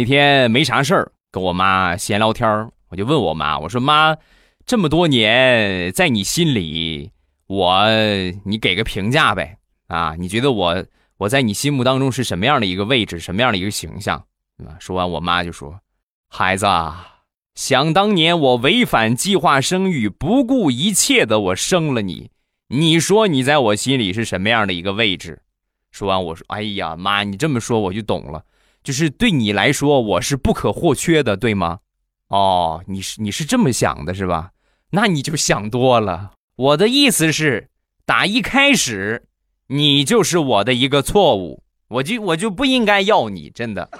那天没啥事儿，跟我妈闲聊天我就问我妈，我说妈，这么多年在你心里，我你给个评价呗？啊，你觉得我我在你心目当中是什么样的一个位置，什么样的一个形象？说完，我妈就说：“孩子，啊想当年我违反计划生育，不顾一切的我生了你，你说你在我心里是什么样的一个位置？”说完，我说：“哎呀，妈，你这么说我就懂了，就是对你来说我是不可或缺的，对吗？哦，你是你是这么想的，是吧？那你就想多了。我的意思是，打一开始，你就是我的一个错误，我就我就不应该要你，真的。”